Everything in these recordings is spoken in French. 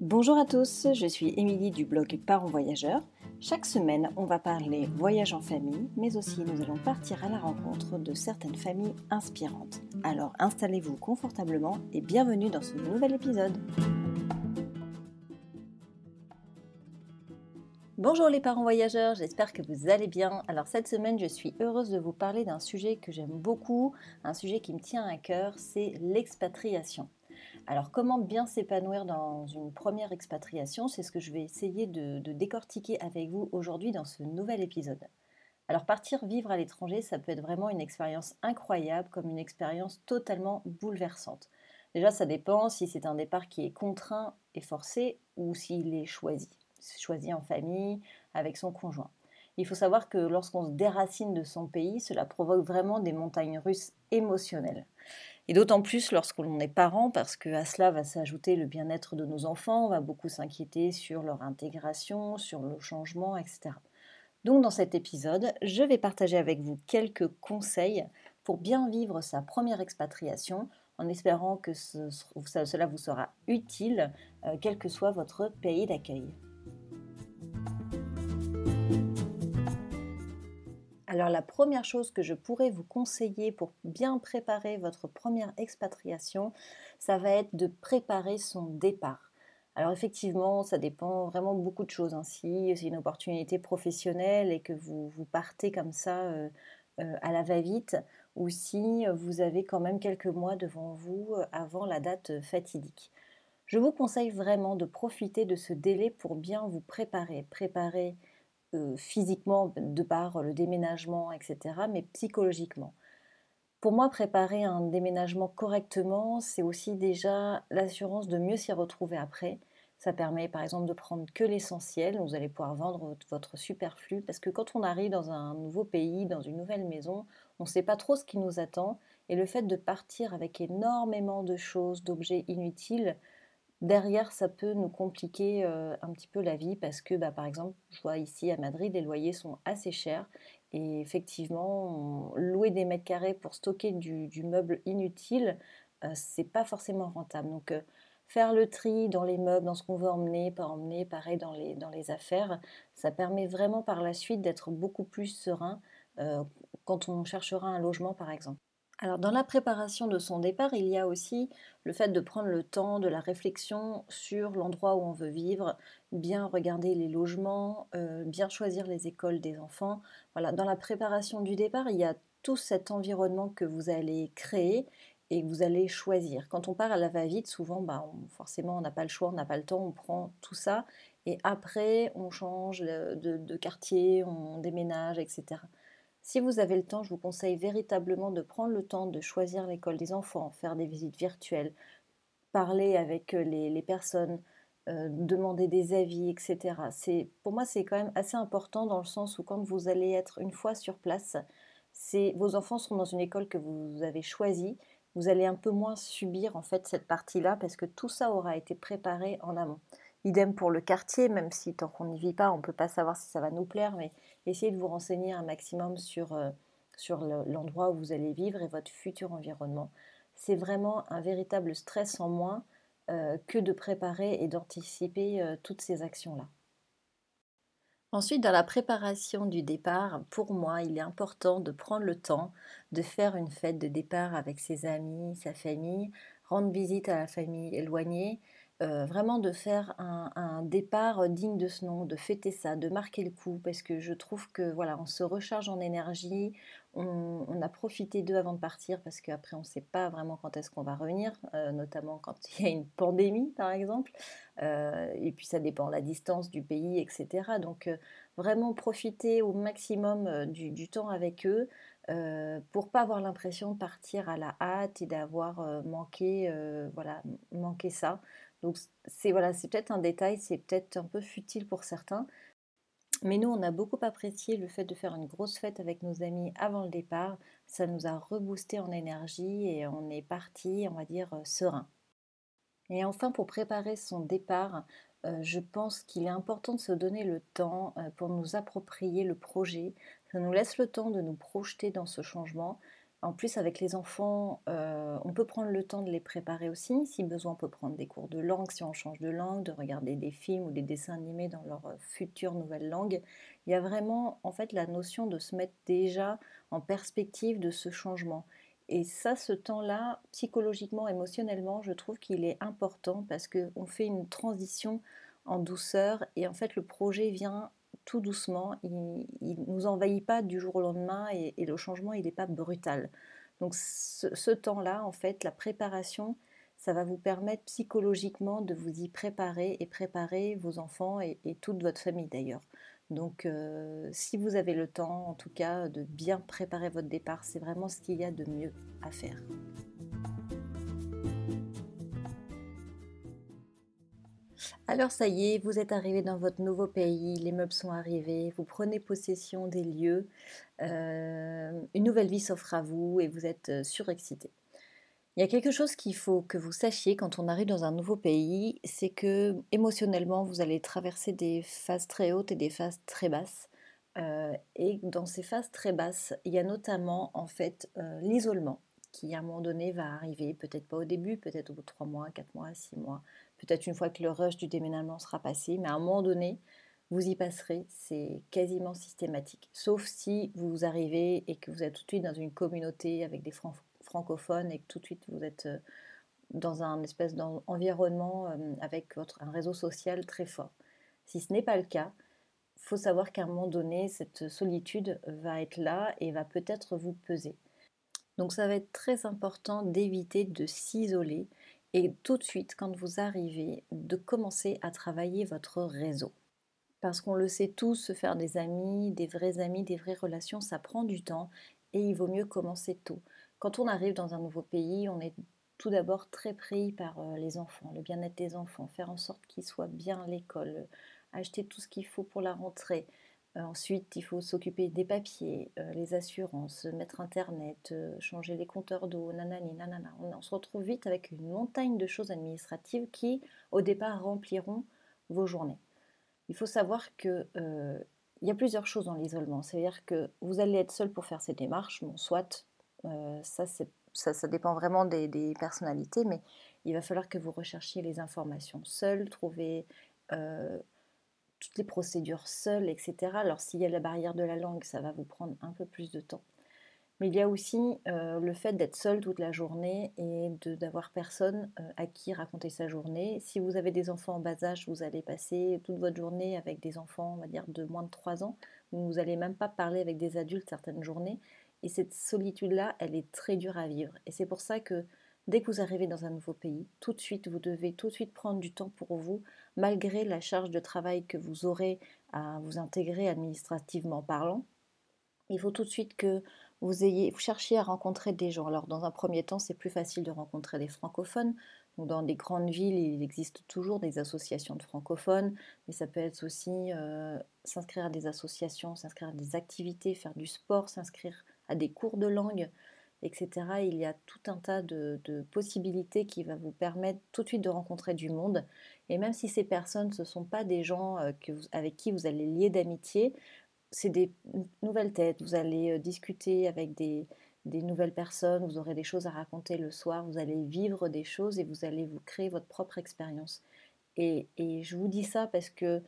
Bonjour à tous, je suis Émilie du blog Parents Voyageurs. Chaque semaine, on va parler voyage en famille, mais aussi nous allons partir à la rencontre de certaines familles inspirantes. Alors installez-vous confortablement et bienvenue dans ce nouvel épisode. Bonjour les parents voyageurs, j'espère que vous allez bien. Alors cette semaine, je suis heureuse de vous parler d'un sujet que j'aime beaucoup, un sujet qui me tient à cœur, c'est l'expatriation. Alors comment bien s'épanouir dans une première expatriation C'est ce que je vais essayer de, décortiquer avec vous aujourd'hui dans ce nouvel épisode. Alors partir vivre à l'étranger, ça peut être vraiment une expérience incroyable, comme une expérience totalement bouleversante. Déjà, ça dépend si c'est un départ qui est contraint et forcé ou s'il est choisi, choisi en famille, avec son conjoint. Il faut savoir que lorsqu'on se déracine de son pays, cela provoque vraiment des montagnes russes émotionnelles. Et d'autant plus lorsqu'on est parent, parce qu'à cela va s'ajouter le bien-être de nos enfants, on va beaucoup s'inquiéter sur leur intégration, sur le changement, etc. Donc dans cet épisode, je vais partager avec vous quelques conseils pour bien vivre sa première expatriation, en espérant que cela vous sera utile, euh, quel que soit votre pays d'accueil. Alors la première chose que je pourrais vous conseiller pour bien préparer votre première expatriation, ça va être de préparer son départ. Alors effectivement, ça dépend vraiment beaucoup de choses. Hein. Si c'est une opportunité professionnelle et que vous, partez comme ça euh, euh, à la va-vite, ou si vous avez quand même quelques mois devant vous euh, avant la date fatidique. Je vous conseille vraiment de profiter de ce délai pour bien vous préparer. Préparer euh, physiquement de par le déménagement, etc., mais psychologiquement. Pour moi, préparer un déménagement correctement, c'est aussi déjà l'assurance de mieux s'y retrouver après. Ça permet par exemple de prendre que l'essentiel, vous allez pouvoir vendre votre superflu, parce que quand on arrive dans un nouveau pays, dans une nouvelle maison, on ne sait pas trop ce qui nous attend, et le fait de partir avec énormément de choses, d'objets inutiles, Derrière, ça peut nous compliquer euh, un petit peu la vie parce que, bah, par exemple, je vois ici à Madrid, les loyers sont assez chers et effectivement, louer des mètres carrés pour stocker du, meuble inutile, euh, c'est pas forcément rentable. Donc, euh, faire le tri dans les meubles, dans ce qu'on veut emmener, pas emmener, pareil dans les, dans les affaires, ça permet vraiment par la suite d'être beaucoup plus serein quand on cherchera un logement, par exemple. Alors dans la préparation de son départ, il y a aussi le fait de prendre le temps de la réflexion sur l'endroit où on veut vivre, bien regarder les logements, euh, bien choisir les écoles des enfants. Voilà, dans la préparation du départ, il y a tout cet environnement que vous allez créer et que vous allez choisir. Quand on part à la va-vite, souvent, bah, forcément, on n'a pas le choix, on n'a pas le temps, on prend tout ça et après, on change de quartier, on déménage, etc. Si vous avez le temps, je vous conseille véritablement de prendre le temps de choisir l'école des enfants, faire des visites virtuelles, parler avec euh, les, personnes, euh, demander des avis, etc. C'est, pour moi, c'est quand même assez important dans le sens où quand vous allez être une fois sur place, vos enfants seront dans une école que vous avez choisie, vous allez un peu moins subir en fait cette partie-là parce que tout ça aura été préparé en amont. Idem pour le quartier, même si tant qu'on n'y vit pas, on ne peut pas savoir si ça va nous plaire, mais essayez de vous renseigner un maximum sur, euh, l'endroit où vous allez vivre et votre futur environnement. C'est vraiment un véritable stress en moins euh, que de préparer et d'anticiper euh, toutes ces actions-là. Ensuite, dans la préparation du départ, pour moi, il est important de prendre le temps de faire une fête de départ avec ses amis, sa famille, rendre visite à la famille éloignée, euh, vraiment de faire un, départ digne de ce nom, de fêter ça, de marquer le coup, parce que je trouve que voilà, on se recharge en énergie, on, a profité d'eux avant de partir, parce qu'après on ne sait pas vraiment quand est-ce qu'on va revenir, euh, notamment quand il y a une pandémie par exemple, euh, et puis ça dépend de la distance du pays, etc. Donc vraiment profiter au maximum du, temps avec eux. pour pas avoir l'impression de partir à la hâte et d'avoir manqué, voilà, manqué ça. Donc c'est voilà, c'est peut-être un détail, c'est peut-être un peu futile pour certains, mais nous on a beaucoup apprécié le fait de faire une grosse fête avec nos amis avant le départ. Ça nous a reboosté en énergie et on est parti, on va dire, euh, serein. Et enfin, pour préparer son départ, euh, je pense qu'il est important de se donner le temps euh, pour nous approprier le projet. Ça nous laisse le temps de nous projeter dans ce changement En plus, avec les enfants, euh, on peut prendre le temps de les préparer aussi. Si besoin, on peut prendre des cours de langue si on change de langue, de regarder des films ou des dessins animés dans leur euh, future nouvelle langue. Il y a vraiment en fait la notion de se mettre déjà en perspective de ce changement. Et ça, ce temps-là, psychologiquement, émotionnellement, je trouve qu'il est important parce qu'on fait une transition en douceur et en fait le projet vient doucement, il ne nous envahit pas du jour au lendemain et, le changement, il n'est pas brutal. Donc ce, temps-là, en fait, la préparation, ça va vous permettre psychologiquement de vous y préparer et préparer vos enfants et, toute votre famille d'ailleurs. Donc euh, si vous avez le temps, en tout cas, de bien préparer votre départ, c'est vraiment ce qu'il y a de mieux à faire. Alors ça y est, vous êtes arrivé dans votre nouveau pays, les meubles sont arrivés, vous prenez possession des lieux, euh, une nouvelle vie s'offre à vous et vous êtes euh, surexcité. Il y a quelque chose qu'il faut que vous sachiez quand on arrive dans un nouveau pays, c'est que émotionnellement vous allez traverser des phases très hautes et des phases très basses. Euh, et dans ces phases très basses, il y a notamment en fait l'isolement qui à un moment donné va arriver, peut-être pas au début, peut-être au bout de 3 mois, 4 mois, 6 mois, peut-être une fois que le rush du déménagement sera passé, mais à un moment donné, vous y passerez, c'est quasiment systématique. Sauf si vous arrivez et que vous êtes tout de suite dans une communauté avec des francophones et que tout de suite vous êtes euh, dans un espèce d'environnement euh, avec votre, un réseau social très fort. Si ce n'est pas le cas, il faut savoir qu'à un moment donné, cette solitude va être là et va peut-être vous peser. Donc ça va être très important d'éviter de s'isoler et tout de suite, quand vous arrivez, de commencer à travailler votre réseau. Parce qu'on le sait tous, se faire des amis, des vrais amis, des vraies relations, ça prend du temps et il vaut mieux commencer tôt. Quand on arrive dans un nouveau pays, on est tout d'abord très pris par euh, les enfants, le bien-être des enfants, faire en sorte qu'ils soient bien à l'école, acheter tout ce qu'il faut pour la rentrée, ensuite, il faut s'occuper des papiers, euh, les assurances, mettre Internet, euh, changer les compteurs d'eau, nanani, nanana. On, se retrouve vite avec une montagne de choses administratives qui, au départ, rempliront vos journées. Il faut savoir qu'il y a plusieurs choses dans l'isolement. C'est-à-dire que vous allez être seul pour faire ces démarches. Bon, soit, ça, ça, dépend vraiment des, des, personnalités, mais il va falloir que vous recherchiez les informations seul, trouver toutes les procédures seules, etc. Alors s'il y a la barrière de la langue, ça va vous prendre un peu plus de temps. Mais il y a aussi euh, le fait d'être seul toute la journée et d'avoir personne euh, à qui raconter sa journée. Si vous avez des enfants en bas âge, vous allez passer toute votre journée avec des enfants, on va dire, de moins de 3 ans. Vous n'allez même pas parler avec des adultes certaines journées. Et cette solitude-là, elle est très dure à vivre. Et c'est pour ça que Dès que vous arrivez dans un nouveau pays, tout de suite, vous devez tout de suite prendre du temps pour vous, malgré la charge de travail que vous aurez à vous intégrer administrativement parlant. Il faut tout de suite que vous ayez, vous cherchiez à rencontrer des gens. Alors, dans un premier temps, c'est plus facile de rencontrer des francophones. dans des grandes villes, il existe toujours des associations de francophones, mais ça peut être aussi euh, s'inscrire à des associations, s'inscrire à des activités, faire du sport, s'inscrire à des cours de langue etc. Il y a tout un tas de, possibilités qui va vous permettre tout de suite de rencontrer du monde. Et même si ces personnes, ce ne sont pas des gens euh, avec qui vous allez lier d'amitié, c'est des nouvelles têtes. Vous allez euh, discuter avec des, nouvelles personnes, vous aurez des choses à raconter le soir, vous allez vivre des choses et vous allez vous créer votre propre expérience. Et, je vous dis ça parce que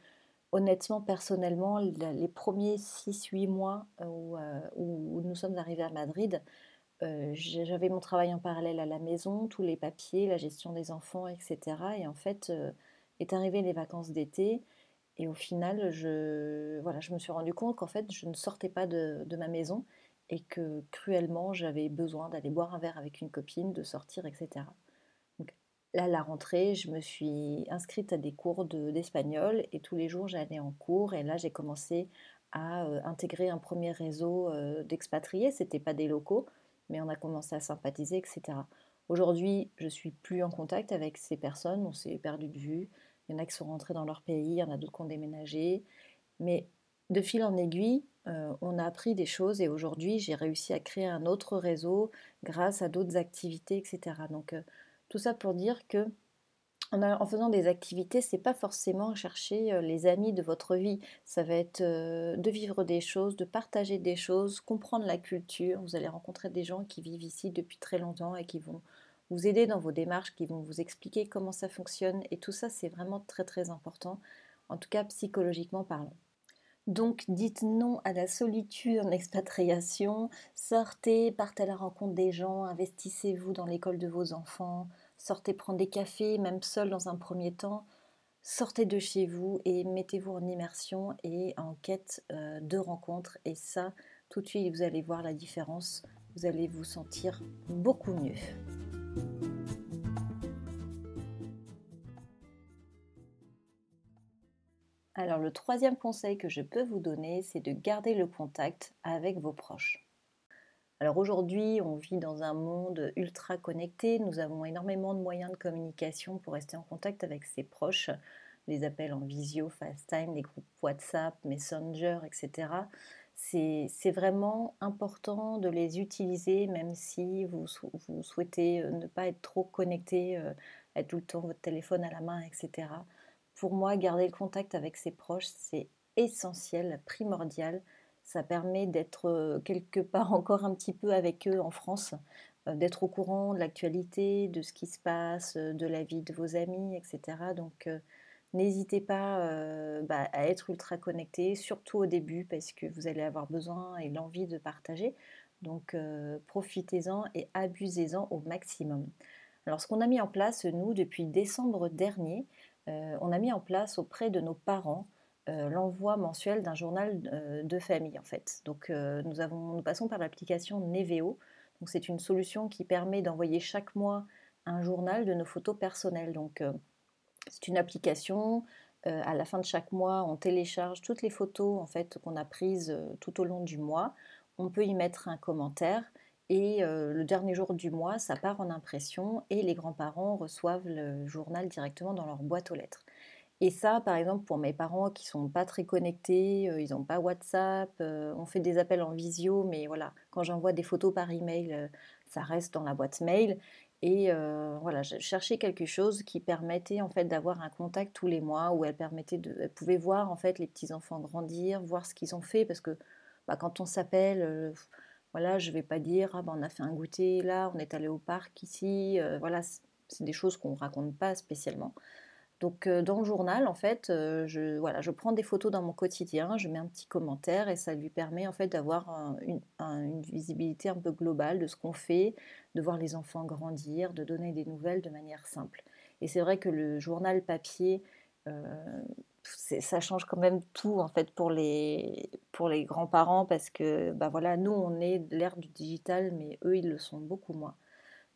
honnêtement, personnellement, les premiers 6-8 mois euh, où, nous sommes arrivés à Madrid, euh, j'avais mon travail en parallèle à la maison, tous les papiers, la gestion des enfants, etc. Et en fait, euh, est arrivé les vacances d'été. Et au final, je, voilà, je me suis rendu compte qu'en fait, je ne sortais pas de, ma maison et que cruellement, j'avais besoin d'aller boire un verre avec une copine, de sortir, etc. Donc, là, la rentrée, je me suis inscrite à des cours d'espagnol et tous les jours, j'allais en cours. Et là, j'ai commencé à euh, intégrer un premier réseau d'expatriés. Ce n'était pas des locaux, mais on a commencé à sympathiser, etc. Aujourd'hui, je suis plus en contact avec ces personnes, on s'est perdu de vue. Il y en a qui sont rentrés dans leur pays, il y en a d'autres qui ont déménagé. Mais de fil en aiguille, euh, on a appris des choses et aujourd'hui, j'ai réussi à créer un autre réseau grâce à d'autres activités, etc. Donc, euh, tout ça pour dire que en, faisant des activités, c'est pas forcément chercher les amis de votre vie. Ça va être de vivre des choses, de partager des choses, comprendre la culture. Vous allez rencontrer des gens qui vivent ici depuis très longtemps et qui vont vous aider dans vos démarches, qui vont vous expliquer comment ça fonctionne. Et tout ça, c'est vraiment très très important, en tout cas psychologiquement parlant. Donc dites non à la solitude en expatriation, sortez, partez à la rencontre des gens, investissez-vous dans l'école de vos enfants, sortez prendre des cafés, même seul dans un premier temps, sortez de chez vous et mettez-vous en immersion et en quête euh, de rencontres. Et ça, tout de suite, vous allez voir la différence, vous allez vous sentir beaucoup mieux. Alors le troisième conseil que je peux vous donner, c'est de garder le contact avec vos proches. Alors aujourd'hui, on vit dans un monde ultra connecté, nous avons énormément de moyens de communication pour rester en contact avec ses proches, les appels en visio, FaceTime, les groupes WhatsApp, Messenger, etc. C'est vraiment important de les utiliser même si vous, souhaitez euh, ne pas être trop connecté, euh, être tout le temps votre téléphone à la main, etc pour moi, garder le contact avec ses proches, c'est essentiel, primordial. Ça permet d'être quelque part encore un petit peu avec eux en France, d'être au courant de l'actualité, de ce qui se passe, de la vie de vos amis, etc. Donc, n'hésitez pas bah, à être ultra connecté, surtout au début, parce que vous allez avoir besoin et l'envie de partager. Donc, profitez-en et abusez-en au maximum. Alors, ce qu'on a mis en place, nous, depuis décembre dernier, on a mis en place auprès de nos parents euh, l'envoi mensuel d'un journal euh, de famille en fait. Donc nous, avons, nous passons par l'application Neveo. C'est une solution qui permet d'envoyer chaque mois un journal de nos photos personnelles. Donc c'est une application. à la fin de chaque mois, on télécharge toutes les photos en fait qu'on a prises tout au long du mois. On peut y mettre un commentaire et euh, le dernier jour du mois, ça part en impression et les grands-parents reçoivent le journal directement dans leur boîte aux lettres. Et ça, par exemple, pour mes parents qui sont pas très connectés, euh, ils n'ont pas WhatsApp, euh, on fait des appels en visio, mais voilà, quand j'envoie des photos par email, ça reste dans la boîte mail. Et voilà, j'ai cherché quelque chose qui permettait en fait d'avoir un contact tous les mois, où elle permettait de, pouvait voir en fait les petits enfants grandir, voir ce qu'ils ont fait, parce que bah, quand on s'appelle voilà, je vais pas dire, ah ben, on a fait un goûter là, on est allé au parc ici. Euh, voilà, c'est des choses qu'on raconte pas spécialement. Donc euh, dans le journal, en fait, euh, je, voilà, je prends des photos dans mon quotidien, je mets un petit commentaire et ça lui permet en fait d'avoir une, visibilité un peu globale de ce qu'on fait, de voir les enfants grandir, de donner des nouvelles de manière simple. Et c'est vrai que le journal papier, ça change quand même tout en fait pour les, pour les grands-parents parce que bah voilà, nous on est de l'ère du digital mais eux ils le sont beaucoup moins.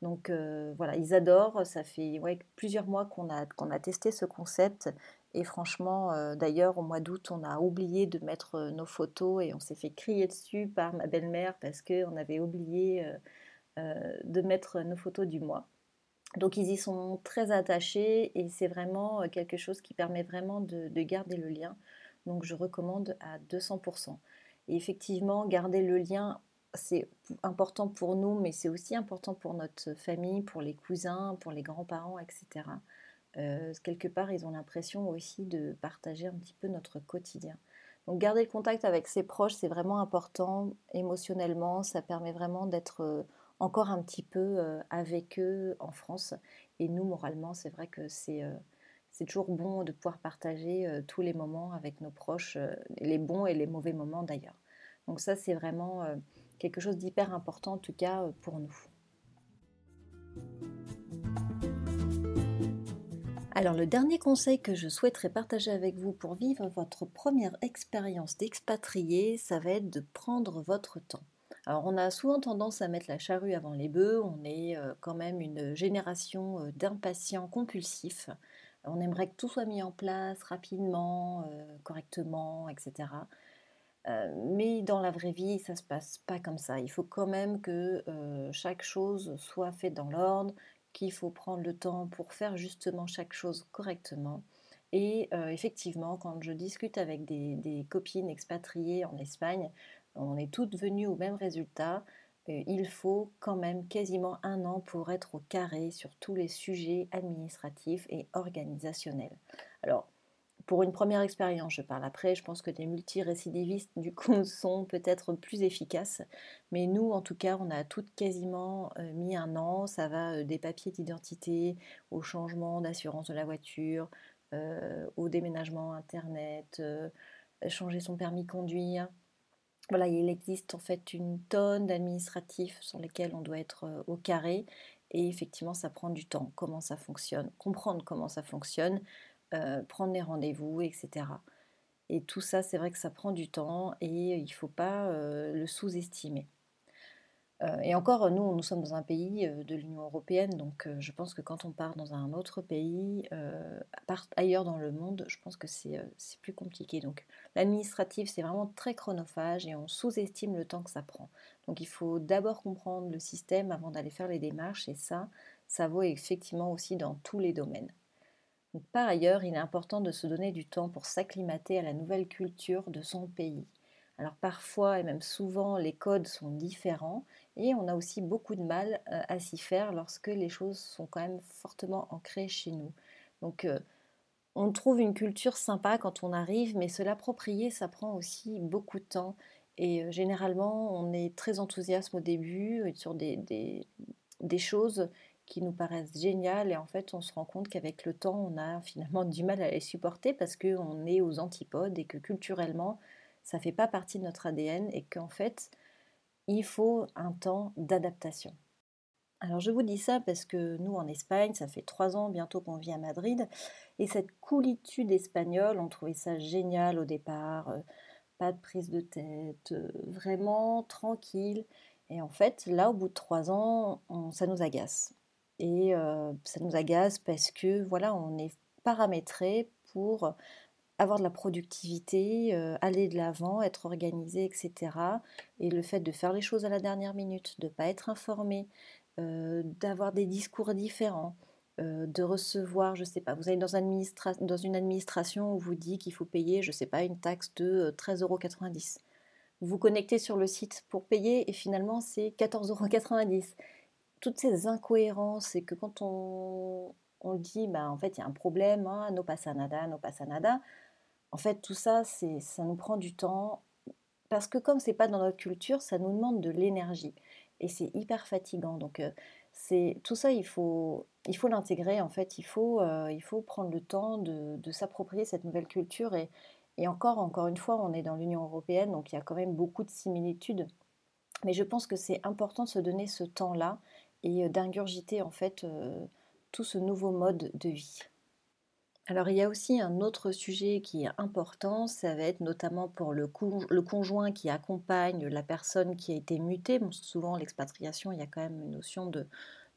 Donc euh, voilà, ils adorent, ça fait plusieurs mois qu'on a, testé ce concept et franchement euh, d'ailleurs au mois d'août on a oublié de mettre euh, nos photos et on s'est fait crier dessus par ma belle-mère parce qu'on avait oublié de mettre nos photos du mois. Donc ils y sont très attachés et c'est vraiment quelque chose qui permet vraiment de, garder le lien. Donc je recommande à 200%. Et effectivement, garder le lien, c'est important pour nous, mais c'est aussi important pour notre famille, pour les cousins, pour les grands-parents, etc. Euh, quelque part, ils ont l'impression aussi de partager un petit peu notre quotidien. Donc garder le contact avec ses proches, c'est vraiment important émotionnellement, ça permet vraiment d'être euh, encore un petit peu euh, avec eux en France. Et nous, moralement, c'est vrai que c'est c'est toujours bon de pouvoir partager tous les moments avec nos proches, les bons et les mauvais moments d'ailleurs. Donc ça, c'est vraiment quelque chose d'hyper important, en tout cas pour nous. Alors le dernier conseil que je souhaiterais partager avec vous pour vivre votre première expérience d'expatrié, ça va être de prendre votre temps. Alors on a souvent tendance à mettre la charrue avant les bœufs, on est euh, quand même une génération euh, d'impatients compulsifs. On aimerait que tout soit mis en place rapidement, euh, correctement, etc. mais dans la vraie vie, ça ne se passe pas comme ça. Il faut quand même que chaque chose soit faite dans l'ordre, qu'il faut prendre le temps pour faire justement chaque chose correctement. Et effectivement, quand je discute avec des, des, copines expatriées en Espagne, on est toutes venues au même résultat. il faut quand même quasiment un an pour être au carré sur tous les sujets administratifs et organisationnels. Alors, pour une première expérience, je parle après, je pense que les multirécidivistes, du coup, sont peut-être plus efficaces. Mais nous, en tout cas, on a toutes quasiment euh, mis un an. Ça va euh, des papiers d'identité au changement d'assurance de la voiture, euh, au déménagement Internet, changer son permis conduire. Voilà, il existe en fait une tonne d'administratifs sur lesquels on doit être au carré. Et effectivement, ça prend du temps. Comment ça fonctionne? Comprendre comment ça fonctionne euh, prendre les rendez-vous, etc. Et tout ça, c'est vrai que ça prend du temps et il ne faut pas euh, le sous-estimer. Euh, et encore, nous, nous sommes dans un pays de l'Union européenne, donc je pense que quand on part dans un autre pays, ailleurs dans le monde, je pense que c'est plus compliqué. Donc l'administratif, c'est vraiment très chronophage et on sous-estime le temps que ça prend. Donc il faut d'abord comprendre le système avant d'aller faire les démarches, et ça, ça vaut effectivement aussi dans tous les domaines. Par ailleurs, il est important de se donner du temps pour s'acclimater à la nouvelle culture de son pays. Alors parfois et même souvent, les codes sont différents et on a aussi beaucoup de mal euh, à s'y faire lorsque les choses sont quand même fortement ancrées chez nous. Donc euh, on trouve une culture sympa quand on arrive, mais se l'approprier, ça prend aussi beaucoup de temps. Et euh, généralement, on est très enthousiaste au début sur des, des choses qui nous paraissent géniales et en fait on se rend compte qu'avec le temps on a finalement du mal à les supporter parce qu'on est aux antipodes et que culturellement ça fait pas partie de notre ADN et qu'en fait il faut un temps d'adaptation. Alors je vous dis ça parce que nous en Espagne, ça fait trois ans bientôt qu'on vit à Madrid, et cette coolitude espagnole, on trouvait ça génial au départ, euh, pas de prise de tête, euh, vraiment tranquille. Et en fait, là, au bout de trois ans, ça nous agace. Et ça nous agace parce que voilà, on est paramétré pour avoir de la productivité, aller de l'avant, être organisé, etc. Et le fait de faire les choses à la dernière minute, de ne pas être informé, d'avoir des discours différents, de recevoir, je ne sais pas, vous allez dans, une administration où vous dit qu'il faut payer, je ne sais pas, une taxe de 13,90 euros. Vous vous connectez sur le site pour payer et finalement c'est 14,90 euros toutes ces incohérences et que quand on, on dit, bah, en fait, il y a un problème, hein, no pasa nada, no pasa en fait, tout ça, ça nous prend du temps parce que comme c'est pas dans notre culture, ça nous demande de l'énergie et c'est hyper fatigant. Donc, euh, tout ça, il faut, il faut l'intégrer. En fait, il faut, euh, il faut prendre le temps de, de s'approprier cette nouvelle culture et, et encore, encore une fois, on est dans l'Union européenne, donc il y a quand même beaucoup de similitudes. Mais je pense que c'est important de se donner ce temps-là et euh, d'ingurgiter en fait euh, tout ce nouveau mode de vie. Alors il y a aussi un autre sujet qui est important, ça va être notamment pour le, conjoint qui accompagne la personne qui a été mutée. Souvent l'expatriation, il y a quand même une notion de,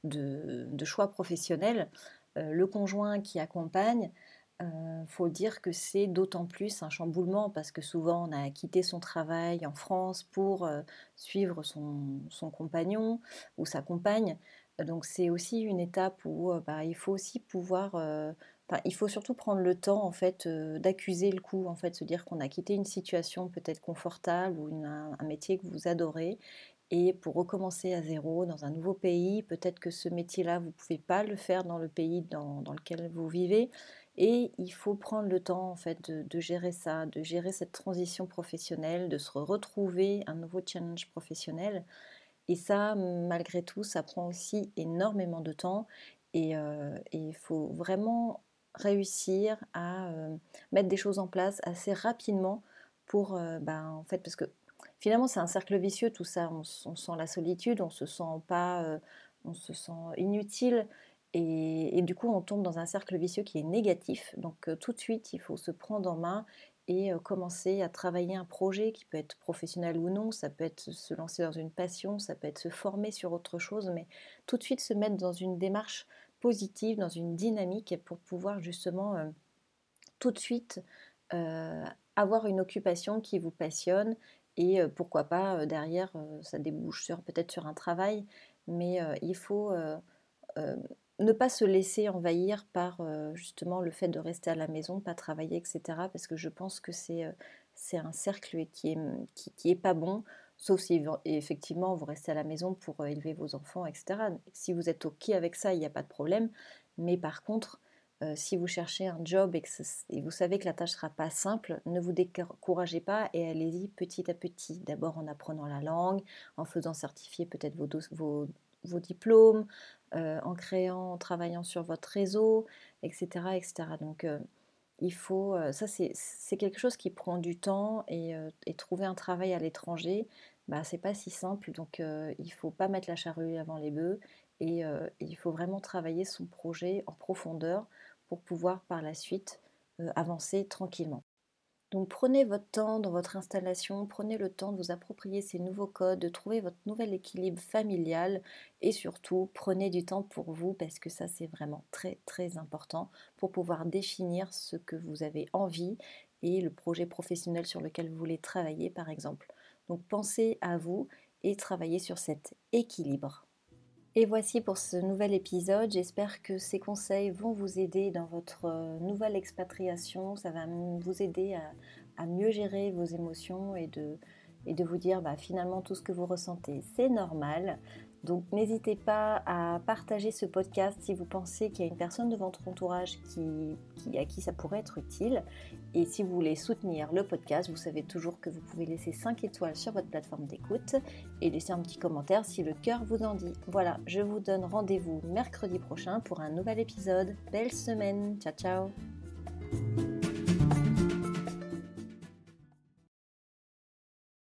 de, choix professionnel. Euh, le conjoint qui accompagne, il faut dire que c'est d'autant plus un chamboulement parce que souvent on a quitté son travail en France pour suivre son, compagnon ou sa compagne. Donc c'est aussi une étape où bah, il faut aussi pouvoir, il faut surtout prendre le temps en fait d'accuser le coup, en fait, se dire qu'on a quitté une situation peut-être confortable ou un, métier que vous adorez et pour recommencer à zéro dans un nouveau pays, peut-être que ce métier-là, vous ne pouvez pas le faire dans le pays dans lequel vous vivez. Et il faut prendre le temps en fait de, gérer ça, de gérer cette transition professionnelle, de se retrouver un nouveau challenge professionnel. Et ça, malgré tout, ça prend aussi énormément de temps. Et euh, il faut vraiment réussir à euh, mettre des choses en place assez rapidement pour, euh, ben, en fait, parce que finalement c'est un cercle vicieux tout ça. On, on, sent la solitude, on se sent pas, on se sent inutile. Et, du coup, on tombe dans un cercle vicieux qui est négatif. Donc euh, tout de suite, il faut se prendre en main et euh, commencer à travailler un projet qui peut être professionnel ou non, ça peut être se lancer dans une passion, ça peut être se former sur autre chose, mais tout de suite se mettre dans une démarche positive, dans une dynamique pour pouvoir justement euh, tout de suite avoir une occupation qui vous passionne et pourquoi pas derrière ça débouche sur peut-être sur un travail, mais il faut ne pas se laisser envahir par euh, justement le fait de rester à la maison, pas travailler, etc. Parce que je pense que c'est euh, un cercle qui est, qui, est pas bon. sauf si effectivement vous restez à la maison pour élever vos enfants, etc. Si vous êtes OK avec ça, il n'y a pas de problème. Mais par contre, si vous cherchez un job et, que vous savez que la tâche ne sera pas simple, ne vous découragez pas et allez-y petit à petit. D'abord en apprenant la langue, en faisant certifier peut-être vos, vos, vos, diplômes, en créant, en travaillant sur votre réseau, etc. etc. Donc il faut, ça c'est quelque chose qui prend du temps et, trouver un travail à l'étranger, bah, c'est pas si simple. Donc il faut pas mettre la charrue avant les bœufs et il faut vraiment travailler son projet en profondeur pour pouvoir par la suite euh, avancer tranquillement. Donc prenez votre temps dans votre installation, prenez le temps de vous approprier ces nouveaux codes, de trouver votre nouvel équilibre familial et surtout prenez du temps pour vous parce que ça c'est vraiment très très important pour pouvoir définir ce que vous avez envie et le projet professionnel sur lequel vous voulez travailler par exemple. Donc pensez à vous et travaillez sur cet équilibre. Et voici pour ce nouvel épisode. J'espère que ces conseils vont vous aider dans votre euh, nouvelle expatriation. Ça va vous aider à, mieux gérer vos émotions et de, vous dire bah, finalement tout ce que vous ressentez, c'est normal. Donc n'hésitez pas à partager ce podcast si vous pensez qu'il y a une personne de votre entourage qui, à qui ça pourrait être utile. Et si vous voulez soutenir le podcast, vous savez toujours que vous pouvez laisser 5 étoiles sur votre plateforme d'écoute et laisser un petit commentaire si le cœur vous en dit. Voilà, je vous donne rendez-vous mercredi prochain pour un nouvel épisode. Belle semaine, ciao ciao